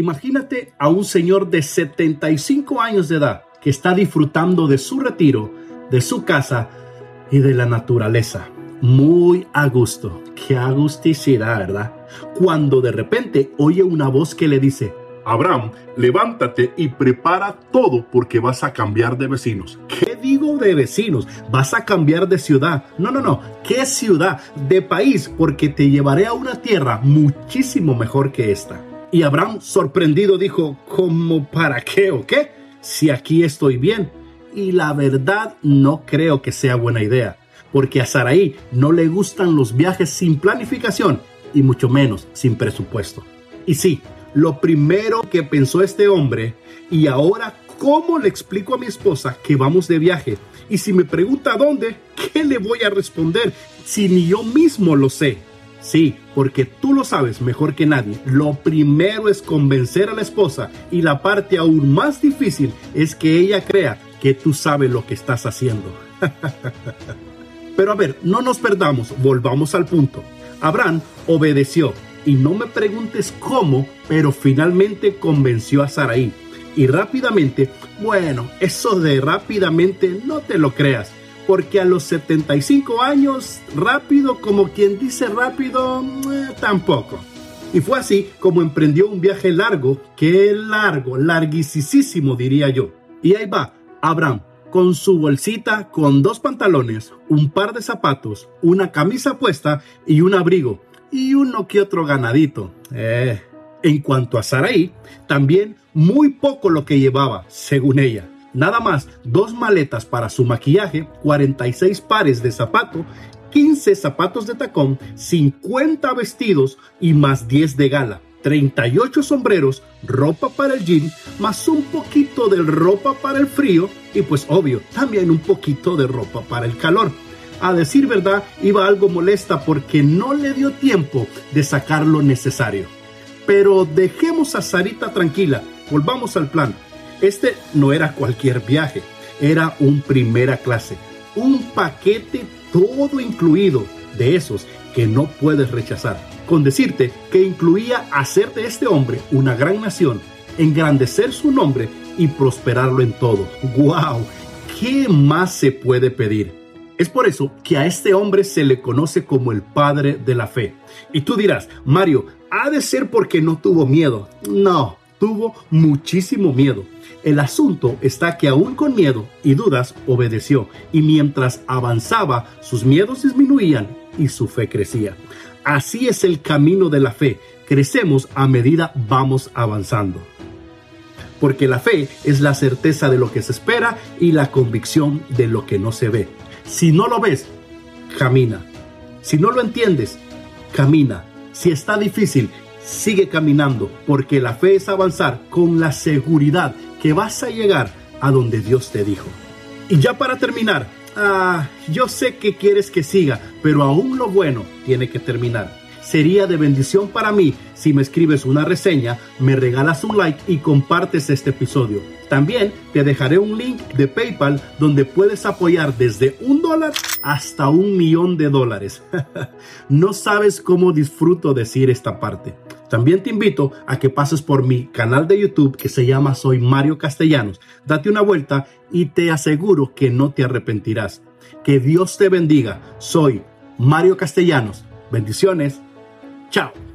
Imagínate a un señor de 75 años de edad que está disfrutando de su retiro, de su casa y de la naturaleza. Muy a gusto. Qué agusticidad, ¿verdad? Cuando de repente oye una voz que le dice, Abraham, levántate y prepara todo porque vas a cambiar de vecinos. ¿Qué digo de vecinos? Vas a cambiar de ciudad. No, no, no. ¿Qué ciudad? De país, porque te llevaré a una tierra muchísimo mejor que esta. Y Abraham, sorprendido, dijo, ¿cómo para qué o qué? Si aquí estoy bien. Y la verdad no creo que sea buena idea, porque a Saraí no le gustan los viajes sin planificación y mucho menos sin presupuesto. Y sí, lo primero que pensó este hombre, y ahora, ¿cómo le explico a mi esposa que vamos de viaje? Y si me pregunta dónde, ¿qué le voy a responder si ni yo mismo lo sé? Sí, porque tú lo sabes mejor que nadie. Lo primero es convencer a la esposa y la parte aún más difícil es que ella crea que tú sabes lo que estás haciendo. Pero a ver, no nos perdamos, volvamos al punto. Abraham obedeció y no me preguntes cómo, pero finalmente convenció a Saraí. Y rápidamente, bueno, eso de rápidamente no te lo creas, porque a los 75 años, rápido, como quien dice rápido, eh, tampoco. Y fue así como emprendió un viaje largo, que largo, larguísimo diría yo. Y ahí va, Abraham, con su bolsita, con dos pantalones, un par de zapatos, una camisa puesta y un abrigo y uno que otro ganadito. Eh. En cuanto a Saraí, también muy poco lo que llevaba, según ella. Nada más dos maletas para su maquillaje, 46 pares de zapato, 15 zapatos de tacón, 50 vestidos y más 10 de gala. 38 sombreros, ropa para el gym, más un poquito de ropa para el frío y pues obvio, también un poquito de ropa para el calor a decir verdad, iba algo molesta porque no le dio tiempo de sacar lo necesario. Pero dejemos a Sarita tranquila, volvamos al plan. Este no era cualquier viaje, era un primera clase, un paquete todo incluido de esos que no puedes rechazar. Con decirte que incluía hacer de este hombre una gran nación, engrandecer su nombre y prosperarlo en todo. ¡Wow! ¿Qué más se puede pedir? Es por eso que a este hombre se le conoce como el padre de la fe. Y tú dirás, Mario, ha de ser porque no tuvo miedo. No, tuvo muchísimo miedo. El asunto está que aún con miedo y dudas obedeció y mientras avanzaba sus miedos disminuían y su fe crecía. Así es el camino de la fe. Crecemos a medida vamos avanzando. Porque la fe es la certeza de lo que se espera y la convicción de lo que no se ve. Si no lo ves, camina. Si no lo entiendes, camina. Si está difícil, sigue caminando, porque la fe es avanzar con la seguridad que vas a llegar a donde Dios te dijo. Y ya para terminar, ah, yo sé que quieres que siga, pero aún lo bueno tiene que terminar. Sería de bendición para mí si me escribes una reseña, me regalas un like y compartes este episodio. También te dejaré un link de PayPal donde puedes apoyar desde un dólar hasta un millón de dólares. no sabes cómo disfruto decir esta parte. También te invito a que pases por mi canal de YouTube que se llama Soy Mario Castellanos. Date una vuelta y te aseguro que no te arrepentirás. Que Dios te bendiga. Soy Mario Castellanos. Bendiciones. Chao.